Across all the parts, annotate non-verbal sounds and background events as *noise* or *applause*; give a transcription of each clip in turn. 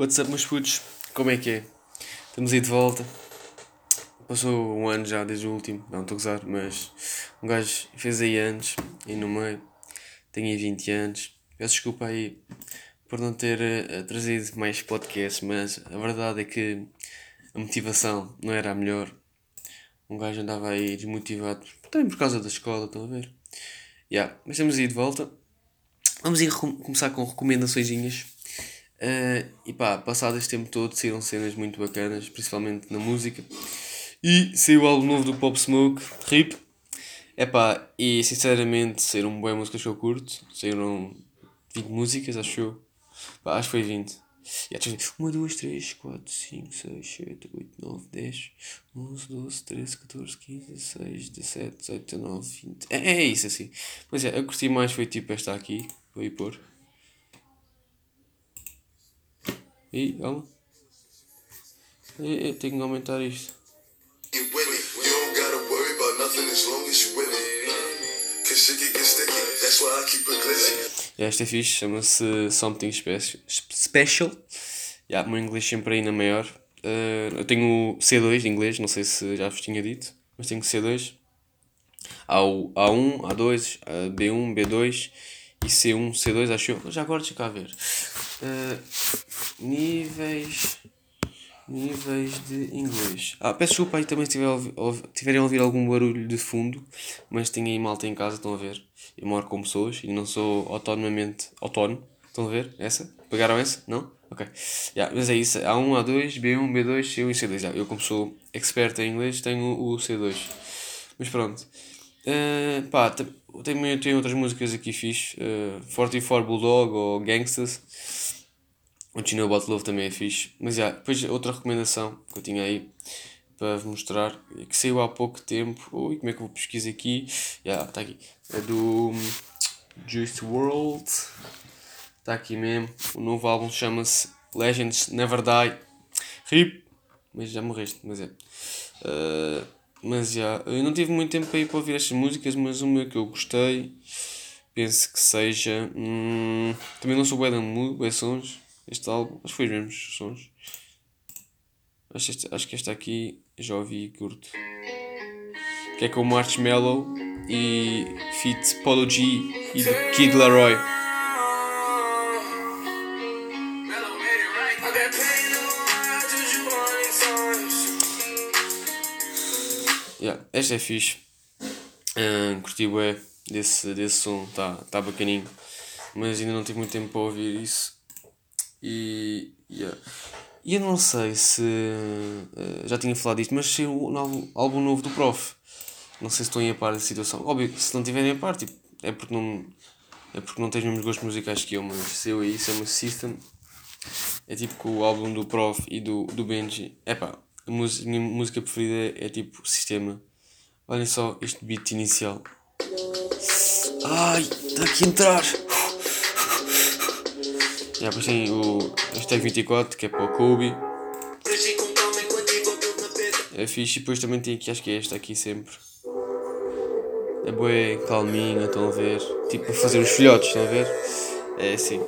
What's up, meus putos? Como é que é? Estamos aí de volta. Passou um ano já desde o último, não estou a gozar, mas um gajo fez aí anos, aí no meio. Tenho aí 20 anos. Peço desculpa aí por não ter uh, trazido mais podcasts, mas a verdade é que a motivação não era a melhor. Um gajo andava aí desmotivado, também por causa da escola, estão a ver? Yeah, mas estamos aí de volta. Vamos aí começar com recomendações. Uh, e pá, passado este tempo todo saíram cenas muito bacanas, principalmente na música. E saiu o álbum novo do Pop Smoke, RIP. É pá, e sinceramente saíram boas músicas que eu curto. Saíram 20 músicas, acho eu. Pá, acho que foi 20. Yeah, 1, 2, 3, 4, 5, 6, 7, 8, 9, 10, 11, 12, 13, 14, 15, 16, 17, 18, 19, 20. É, é isso assim. Mas é, eu curti mais foi tipo esta aqui. Vou ir pôr. E, calma. Eu tenho que aumentar isto. Esta é fixe, chama-se Something Special. Special. Yeah, o meu inglês sempre ainda maior. Uh, eu tenho C2 de inglês, não sei se já vos tinha dito, mas tenho C2. Há o A1, A2, B1, B2 e C1, C2, acho eu. Já agora deixa cá ver. Uh, níveis. Níveis de inglês. Ah, peço desculpa aí também se tiver tiverem a ouvir algum barulho de fundo, mas tenho aí malta em casa, estão a ver? Eu moro com pessoas e não sou autonomamente autónomo. Estão a ver? Essa? Pegaram essa? Não? Ok. Yeah, mas é isso. A1, A2, B1, B2, C1 e C2. Yeah, eu, como sou expert em inglês, tenho o C2. Mas pronto. Uh, pá, também tenho outras músicas aqui fixe. Uh, 44 Bulldog ou Gangsters. O Chino About Love também é fixe. Mas já, yeah, depois outra recomendação que eu tinha aí para vos mostrar, que saiu há pouco tempo. Ui, como é que eu vou pesquisar aqui? Já, yeah, está aqui. É do hum, Juice World. Está aqui mesmo. O novo álbum chama-se Legends Never Die. RIP. Mas já morreste, mas é. Uh, mas já, eu não tive muito tempo para ir para ouvir estas músicas, mas uma que eu gostei, penso que seja. Hum, também não sou da bué sons, este álbum, acho que foi os mesmos sons. Acho, este, acho que esta aqui já ouvi e curto. Que é com o Marshmallow e Fit Polo G e Kid Laroi. Yeah, esta é fixe. Uh, curti bué desse, desse som, tá, tá bacaninho. Mas ainda não tive muito tempo para ouvir isso. E, yeah. e eu não sei se uh, já tinha falado disto, mas se o álbum novo do Prof. Não sei se estão a par da situação. Óbvio, se não tiverem a par, tipo, é porque não, é porque não tens os mesmos gostos musicais que eu, mas se eu aí, isso é uma System. É tipo que o álbum do Prof e do, do Benji. É pá, a minha música preferida é, é tipo Sistema. Olhem só este beat inicial. Ai, está aqui a entrar! Já depois tem o hashtag 24 que é para o Kobe. É fixe e depois também tem aqui, acho que é esta aqui sempre. É boa, calminha, estão a ver? Tipo para fazer os filhotes, estão a ver? É assim.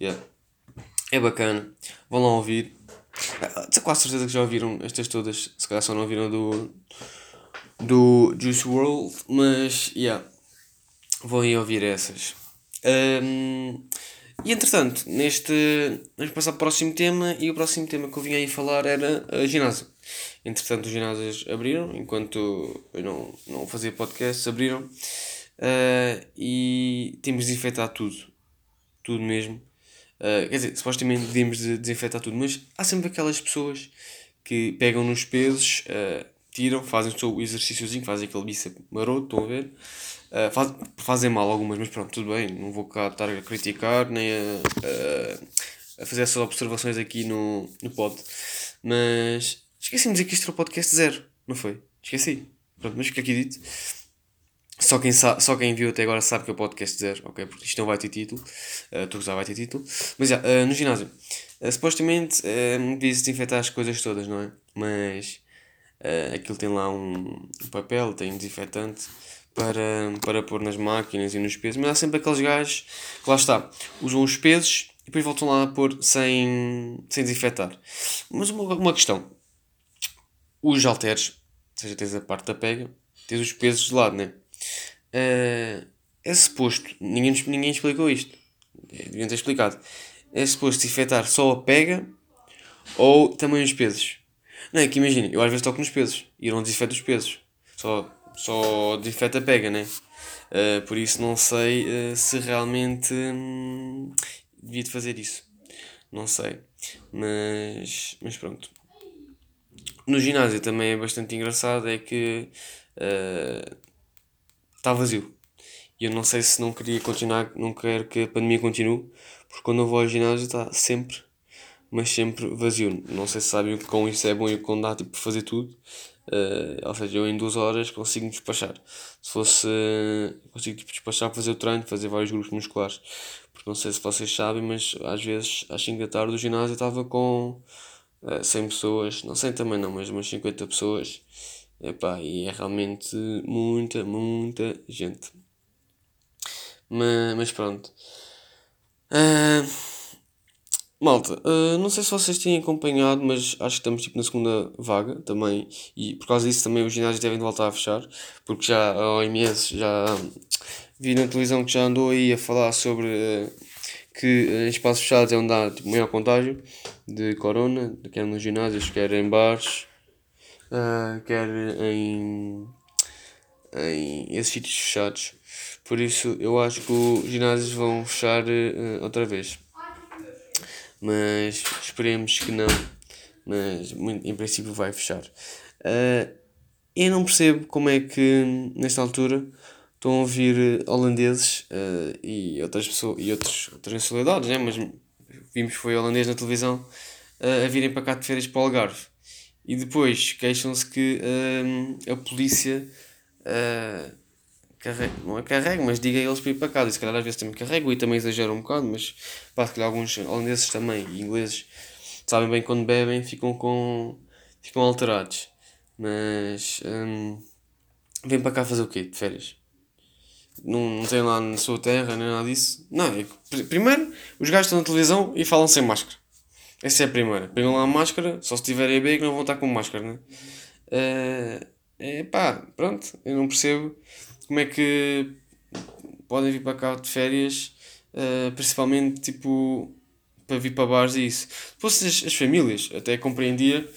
Yeah. É bacana. Vão lá ouvir. Tenho quase certeza que já ouviram estas todas. Se calhar só não ouviram do. do Juice World. Mas, yeah. Vão aí ouvir essas. Um, e entretanto, neste. Vamos passar para o próximo tema. E o próximo tema que eu vim aí falar era a ginásio. Entretanto, os ginásios abriram. Enquanto eu não, não fazia podcast, abriram. Uh, e temos de desinfetar tudo. Tudo mesmo. Uh, quer dizer, supostamente devíamos de desinfetar tudo, mas há sempre aquelas pessoas que pegam nos pesos, uh, tiram, fazem o seu exercíciozinho, fazem aquele bíceps maroto, estão a ver? Uh, faz, fazem mal algumas, mas pronto, tudo bem, não vou cá estar a criticar nem a, a fazer essas observações aqui no, no pod. Mas esqueci de dizer que isto era o podcast zero, não foi? Esqueci. Pronto, mas fica aqui dito. Só quem, só quem viu até agora sabe que é o podcast zero, ok? Porque isto não vai ter título. Uh, tu já vai ter título. Mas já, uh, no ginásio. Uh, supostamente uh, devia desinfetar as coisas todas, não é? Mas uh, aquilo tem lá um, um papel, tem um desinfetante para, para pôr nas máquinas e nos pesos, mas há sempre aqueles gajos que lá está, usam os pesos e depois voltam lá a pôr sem, sem desinfetar. Mas uma, uma questão: os halteres, ou seja, tens a parte da pega, tens os pesos de lado, né? Uh, é suposto, ninguém, ninguém explicou isto, deviam ter explicado. É suposto desinfetar só a pega ou também os pesos. Não é que imagina, eu às vezes toco nos pesos e não desinfeto os pesos, só, só desinfeta a pega, né? Uh, por isso não sei uh, se realmente hum, devia de fazer isso. Não sei. Mas, mas pronto. No ginásio também é bastante engraçado, é que está uh, vazio. E eu não sei se não queria continuar, não quero que a pandemia continue, porque quando eu vou ao ginásio está sempre, mas sempre vazio. Não sei se sabem o que com isso é bom e o que dá tipo, fazer tudo. Uh, ou seja, eu em duas horas consigo despachar. Se fosse. Uh, consigo tipo, despachar, fazer o treino, fazer vários grupos musculares. Porque não sei se vocês sabem, mas às vezes às 5 da tarde o ginásio estava com uh, 100 pessoas. Não sei também não, mas umas 50 pessoas. Epá, e é realmente muita, muita gente. Mas, mas pronto. Uh, malta, uh, não sei se vocês têm acompanhado, mas acho que estamos tipo, na segunda vaga também. E por causa disso também os ginásios devem voltar a fechar. Porque já a OMS já vi na televisão que já andou aí a falar sobre uh, que em espaços fechados é onde há tipo, maior contágio de corona, quer nos ginásios, quer em bares, quer em, em esses sítios fechados. Por isso eu acho que os ginásios vão fechar uh, outra vez. Mas esperemos que não. Mas em princípio vai fechar. Uh, eu não percebo como é que nesta altura estão a vir holandeses uh, e outras pessoas e outros, outras nacionalidades, né? mas vimos foi holandês na televisão uh, a virem para cá de férias para o Algarve. E depois queixam-se que a polícia carrego, não é carrego, mas diga a eles para ir para casa. E se calhar às vezes também carrego e também exagero um bocado, mas pá, se calhar alguns holandeses também e ingleses sabem bem quando bebem ficam com. ficam alterados. Mas. Hum, vem para cá fazer o quê? De férias? Não, não tem lá na sua terra nem nada disso. Não, é, primeiro os gajos estão na televisão e falam sem máscara. Essa é a primeira. Pegam lá a máscara, só se tiverem a que não vão estar com máscara, né? Uh, é pá, pronto, eu não percebo como é que podem vir para cá de férias, uh, principalmente tipo para vir para bares e isso. Fossem as, as, famílias, até compreendia,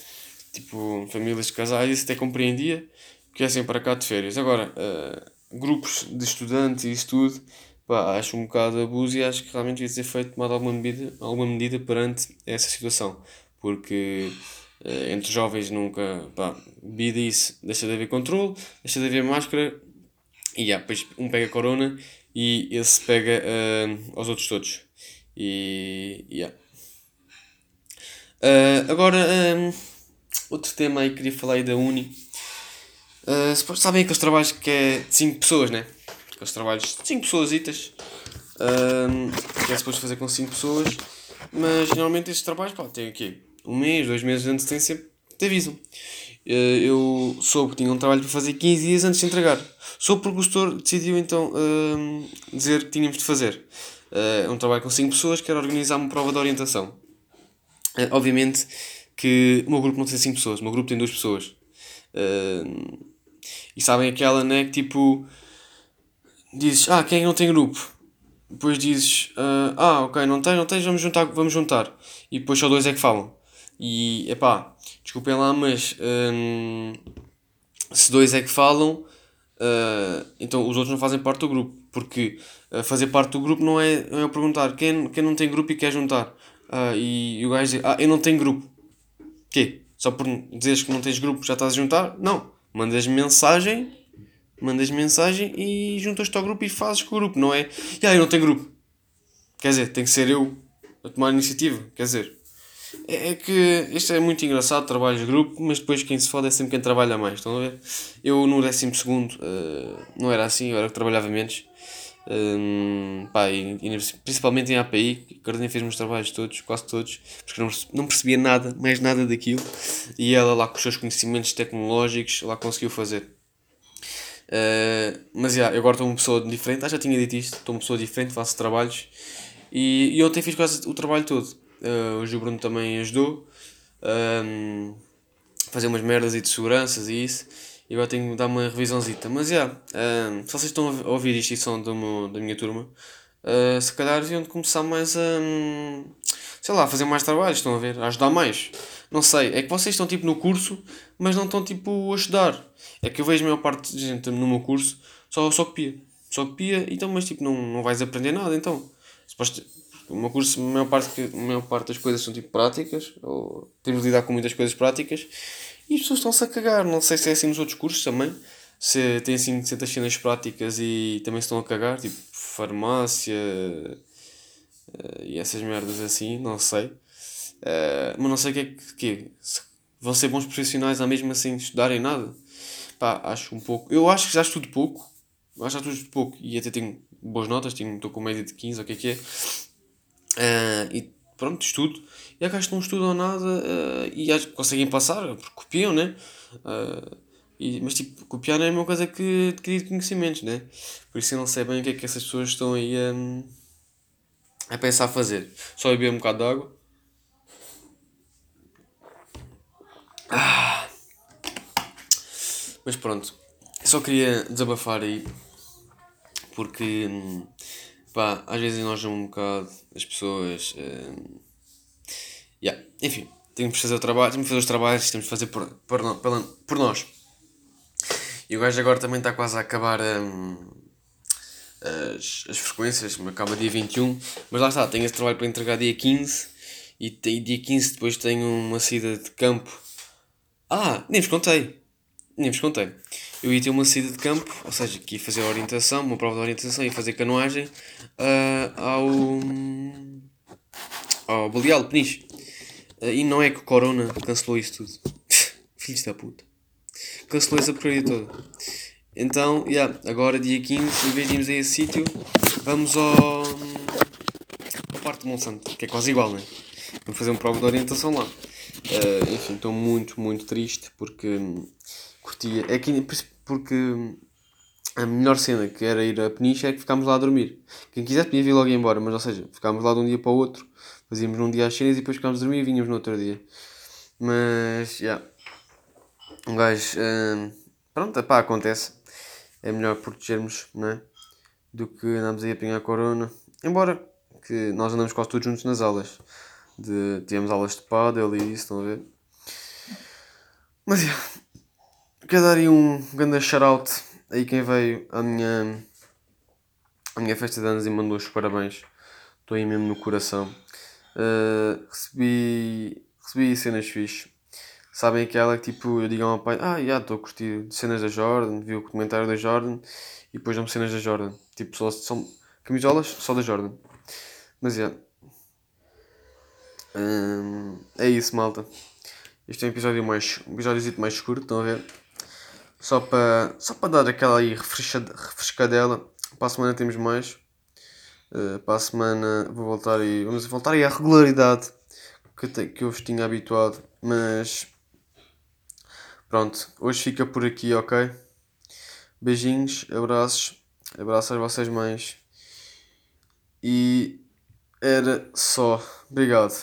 tipo famílias de casais, isso até compreendia que viessem para cá de férias. Agora, uh, grupos de estudantes e isso tudo, pá, acho um bocado abuso e acho que realmente devia ser feito tomada alguma medida, alguma medida perante essa situação, porque uh, entre jovens nunca, pá, bebida isso, deixa de haver controle, deixa de haver máscara, e yeah, depois um pega Corona e esse pega uh, aos outros todos. E. Yeah. Uh, agora, um, outro tema aí que queria falar aí da Uni. Uh, sabem aqueles trabalhos que é de 5 pessoas, né? Aqueles trabalhos de 5 pessoas, uh, que é suposto fazer com 5 pessoas, mas normalmente estes trabalhos pá, têm aqui um mês, dois meses de antecedência, te avisam. Uh, eu soube que tinha um trabalho para fazer 15 dias antes de entregar. Só porque o gestor decidiu então uh, dizer que tínhamos de fazer. Uh, um trabalho com 5 pessoas que era organizar uma prova de orientação. Uh, obviamente que o meu grupo não tem 5 pessoas, o meu grupo tem 2 pessoas. e sabem aquela, né? Que tipo. Dizes, ah, quem é não tem grupo? Depois dizes, ah, ok, não tem, não tens, vamos juntar, vamos juntar. E depois só dois é que falam. E, epá, desculpem lá, mas se dois é que falam, Uh, então os outros não fazem parte do grupo, porque uh, fazer parte do grupo não é, é perguntar quem, quem não tem grupo e quer juntar. Uh, e, e, o gajo diz: Ah, eu não tenho grupo. Quê? Só por dizeres que não tens grupo já estás a juntar? Não. Mandas mensagem, mandas mensagem e juntas-te ao grupo e fazes com o grupo, não é? Ah, eu não tenho grupo. Quer dizer, tem que ser eu a tomar a iniciativa. Quer dizer, é, é que isto é muito engraçado, trabalhos de grupo, mas depois quem se fode é sempre quem trabalha mais. Estão a ver? Eu no décimo segundo uh, não era assim, eu era que trabalhava menos. Um, pá, e, e, principalmente em API, Carolina fez meus trabalhos todos, quase todos, porque não, não percebia nada, mais nada daquilo, e ela lá com os seus conhecimentos tecnológicos lá conseguiu fazer. Uh, mas yeah, eu agora estou uma pessoa diferente, ah, já tinha dito isto, estou uma pessoa diferente, faço trabalhos e, e ontem fiz quase o trabalho todo. Uh, hoje o Bruno também ajudou um, fazer umas merdas e de seguranças e isso. E agora tenho que dar uma revisãozita. Mas já, yeah, um, se vocês estão a ouvir isto e são do meu, da minha turma, uh, se calhar deviam começar mais a. Um, sei lá, fazer mais trabalhos, estão a ver? A ajudar mais. Não sei, é que vocês estão tipo no curso, mas não estão tipo a estudar. É que eu vejo a maior parte de gente no meu curso só, só copia. Só copia, então, mas tipo, não, não vais aprender nada, então. Suposto, o meu curso, a maior, parte, a maior parte das coisas são tipo práticas, ou temos de lidar com muitas coisas práticas, e as pessoas estão-se a cagar. Não sei se é assim nos outros cursos também, se tem assim certas cenas práticas e também se estão a cagar, tipo farmácia uh, e essas merdas assim, não sei. Uh, mas não sei o que é que, que vão ser bons profissionais a mesmo assim estudarem nada. Pá, acho um pouco. Eu acho que já estudo pouco. Acho que já estudo pouco e até tenho boas notas, estou com média de 15 ou o que é que é. Uh, e pronto, estudo. E há gajos que não estudam nada uh, e acho que conseguem passar, porque copiam, né? Uh, e, mas tipo, copiar não é a mesma coisa que adquirir conhecimentos, né? Por isso eu não sei bem o que é que essas pessoas estão aí a, a pensar fazer. Só beber um bocado de água. Ah. Mas pronto, só queria desabafar aí porque pá, às vezes nós um bocado as pessoas. Uh, yeah. Enfim, temos que fazer o trabalho, temos que fazer os trabalhos, temos que fazer por, por, por, por nós. E o gajo agora também está quase a acabar um, as, as frequências, acaba dia 21, mas lá está, tenho esse trabalho para entregar dia 15 e, e dia 15 depois tenho uma saída de campo. Ah, nem vos contei. Nem vos contei. Eu ia ter uma saída de campo, ou seja, que ia fazer a orientação, uma prova de orientação, ia fazer canoagem uh, ao, ao Baleal Peniche. Uh, e não é que o Corona cancelou isso tudo. *laughs* Filhos da puta. Cancelou essa porcaria toda. Então, yeah, agora dia 15, em vez de irmos a esse sítio, vamos ao. ao Parque de Monsanto, que é quase igual, né? Vamos fazer uma prova de orientação lá. Uh, enfim, estou muito, muito triste porque curtia. É que, porque a melhor cena que era ir a Peniche é que ficámos lá a dormir. Quem quisesse podia vir logo embora, mas ou seja, ficámos lá de um dia para o outro, fazíamos num dia as cenas e depois ficámos a dormir e vinhamos no outro dia. Mas, já. Yeah. Um gajo. Uh, pronto, pá, acontece. É melhor protegermos, né? Do que andarmos aí a apanhar corona. Embora que nós andamos quase todos juntos nas aulas. De, tivemos aulas de paddle e isso, estão a ver? Mas, yeah, Quero dar aí um grande shout-out aí quem veio à minha, à minha festa de anos e mandou os parabéns. Estou aí mesmo no coração. Uh, recebi, recebi cenas fixe. Sabem aquela que tipo, eu digo ao meu pai, ah, já estou a curtir cenas da Jordan, vi o comentário da Jordan e depois dão cenas da Jordan. Tipo, só, são camisolas só da Jordan. Mas já. Yeah. Um, é isso, malta. Este é um episódio mais. um episódio mais curto, estão a ver? Só para só para dar aquela aí refrescadela. Para a semana temos mais. Uh, para a semana vou voltar e vamos voltar aí à regularidade que, te, que eu vos tinha habituado. Mas pronto, hoje fica por aqui, ok? Beijinhos, abraços, abraços às vossas mães. E era só. Obrigado.